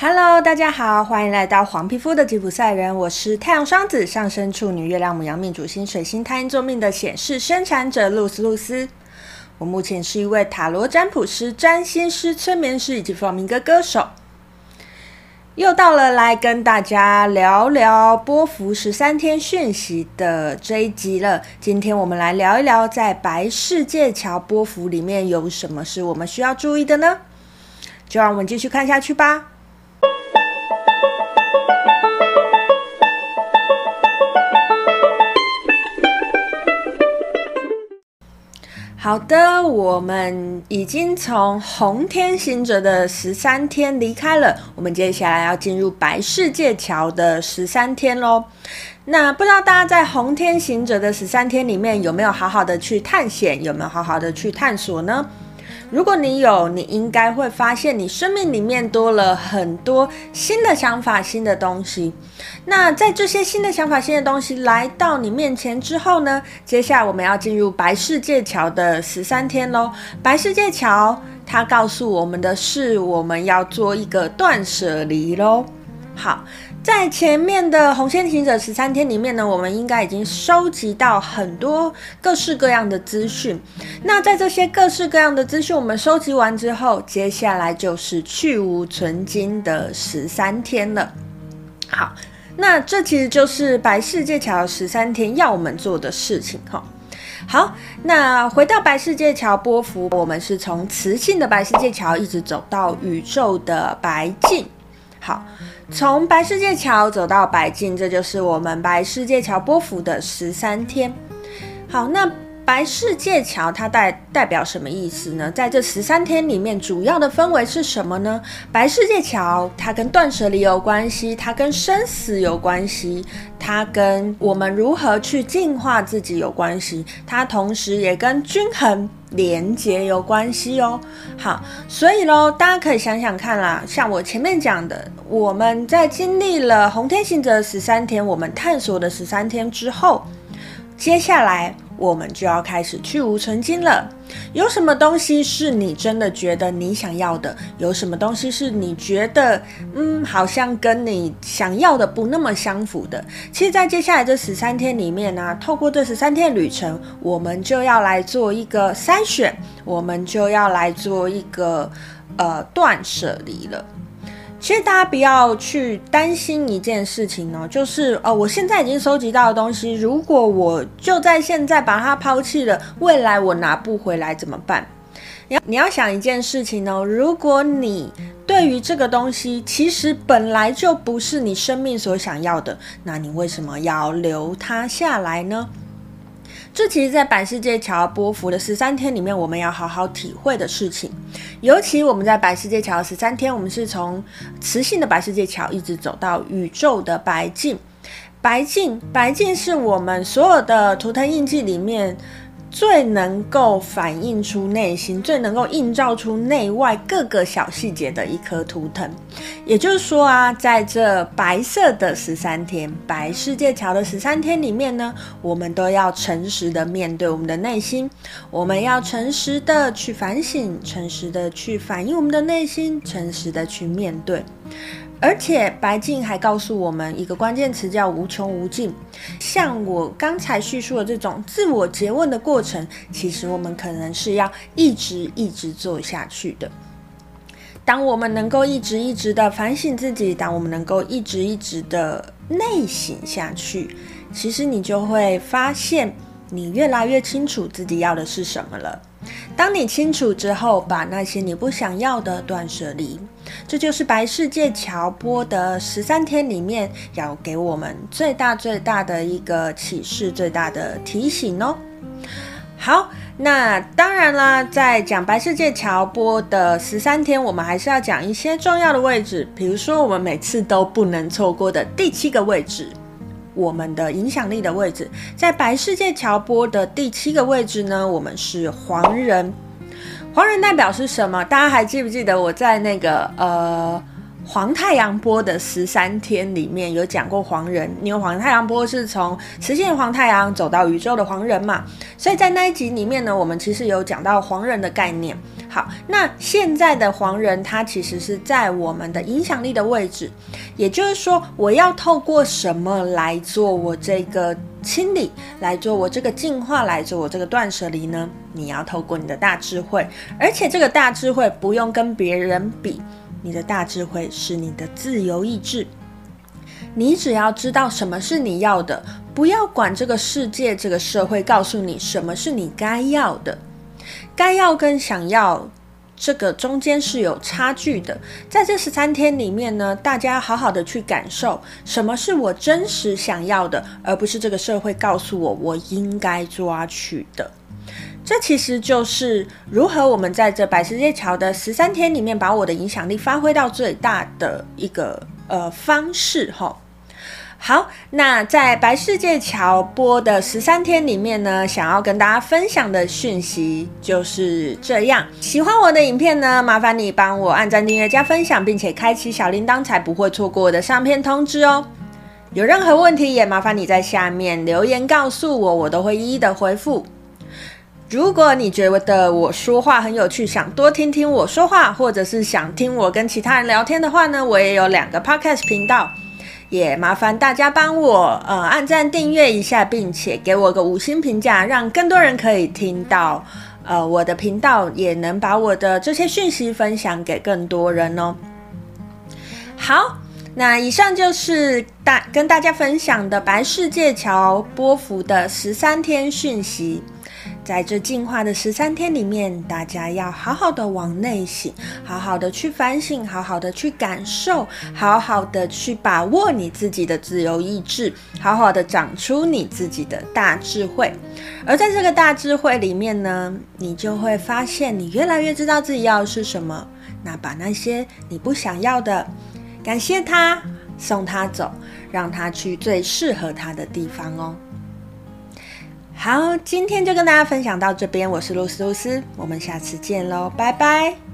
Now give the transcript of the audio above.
Hello，大家好，欢迎来到黄皮肤的吉普赛人。我是太阳双子上升处女、月亮母羊命主星水星太阴坐命的显示生产者露丝露丝。我目前是一位塔罗占卜师、占星师、催眠师以及弗朗明哥歌手。又到了来跟大家聊聊波幅十三天讯息的这一集了。今天我们来聊一聊，在白世界桥波幅里面有什么是我们需要注意的呢？就让我们继续看下去吧。好的，我们已经从红天行者的十三天离开了，我们接下来要进入白世界桥的十三天喽。那不知道大家在红天行者的十三天里面有没有好好的去探险，有没有好好的去探索呢？如果你有，你应该会发现你生命里面多了很多新的想法、新的东西。那在这些新的想法、新的东西来到你面前之后呢，接下来我们要进入白世界桥的十三天喽。白世界桥它告诉我们的是，我们要做一个断舍离喽。好。在前面的红线行者十三天里面呢，我们应该已经收集到很多各式各样的资讯。那在这些各式各样的资讯我们收集完之后，接下来就是去无存金的十三天了。好，那这其实就是白世界桥十三天要我们做的事情哈。好，那回到白世界桥波幅，我们是从磁性的白世界桥一直走到宇宙的白镜。好。从白世界桥走到白金，这就是我们白世界桥波幅的十三天。好，那白世界桥它代代表什么意思呢？在这十三天里面，主要的氛围是什么呢？白世界桥它跟断舍离有关系，它跟生死有关系，它跟我们如何去净化自己有关系，它同时也跟均衡。连结有关系哦，好，所以喽，大家可以想想看啦，像我前面讲的，我们在经历了红天行者十三天，我们探索的十三天之后，接下来。我们就要开始去芜存菁了。有什么东西是你真的觉得你想要的？有什么东西是你觉得，嗯，好像跟你想要的不那么相符的？其实，在接下来这十三天里面呢、透过这十三天旅程，我们就要来做一个筛选，我们就要来做一个呃断舍离了。其实大家不要去担心一件事情呢，就是呃，我现在已经收集到的东西，如果我就在现在把它抛弃了，未来我拿不回来怎么办？你要你要想一件事情呢，如果你对于这个东西其实本来就不是你生命所想要的，那你为什么要留它下来呢？这其实，在百世界桥波幅的十三天里面，我们要好好体会的事情。尤其我们在百世界桥十三天，我们是从磁性的百世界桥一直走到宇宙的白镜。白镜，白镜是我们所有的图腾印记里面。最能够反映出内心，最能够映照出内外各个小细节的一颗图腾。也就是说啊，在这白色的十三天，白世界桥的十三天里面呢，我们都要诚实的面对我们的内心，我们要诚实的去反省，诚实的去反映我们的内心，诚实的去面对。而且白静还告诉我们一个关键词，叫无穷无尽。像我刚才叙述的这种自我诘问的过程，其实我们可能是要一直一直做下去的。当我们能够一直一直的反省自己，当我们能够一直一直的内省下去，其实你就会发现，你越来越清楚自己要的是什么了。当你清楚之后，把那些你不想要的断舍离，这就是白世界桥波的十三天里面要给我们最大最大的一个启示，最大的提醒哦。好，那当然啦，在讲白世界桥波的十三天，我们还是要讲一些重要的位置，比如说我们每次都不能错过的第七个位置。我们的影响力的位置，在白世界桥波的第七个位置呢，我们是黄人。黄人代表是什么？大家还记不记得我在那个呃黄太阳波的十三天里面有讲过黄人？因为黄太阳波是从磁性黄太阳走到宇宙的黄人嘛，所以在那一集里面呢，我们其实有讲到黄人的概念。好，那现在的黄人他其实是在我们的影响力的位置，也就是说，我要透过什么来做我这个清理，来做我这个净化，来做我这个断舍离呢？你要透过你的大智慧，而且这个大智慧不用跟别人比，你的大智慧是你的自由意志。你只要知道什么是你要的，不要管这个世界、这个社会告诉你什么是你该要的。该要跟想要，这个中间是有差距的。在这十三天里面呢，大家好好的去感受什么是我真实想要的，而不是这个社会告诉我我应该抓取的。这其实就是如何我们在这白世界桥的十三天里面，把我的影响力发挥到最大的一个呃方式哈。好，那在白世界桥播的十三天里面呢，想要跟大家分享的讯息就是这样。喜欢我的影片呢，麻烦你帮我按赞、订阅、加分享，并且开启小铃铛，才不会错过我的上片通知哦。有任何问题，也麻烦你在下面留言告诉我，我都会一一的回复。如果你觉得我说话很有趣，想多听听我说话，或者是想听我跟其他人聊天的话呢，我也有两个 podcast 频道。也麻烦大家帮我呃按赞订阅一下，并且给我个五星评价，让更多人可以听到呃我的频道，也能把我的这些讯息分享给更多人哦。好，那以上就是大跟大家分享的白世界桥波幅的十三天讯息。在这进化的十三天里面，大家要好好的往内省，好好的去反省，好好的去感受，好好的去把握你自己的自由意志，好好的长出你自己的大智慧。而在这个大智慧里面呢，你就会发现，你越来越知道自己要的是什么。那把那些你不想要的，感谢他，送他走，让他去最适合他的地方哦。好，今天就跟大家分享到这边。我是露丝露丝，我们下次见喽，拜拜。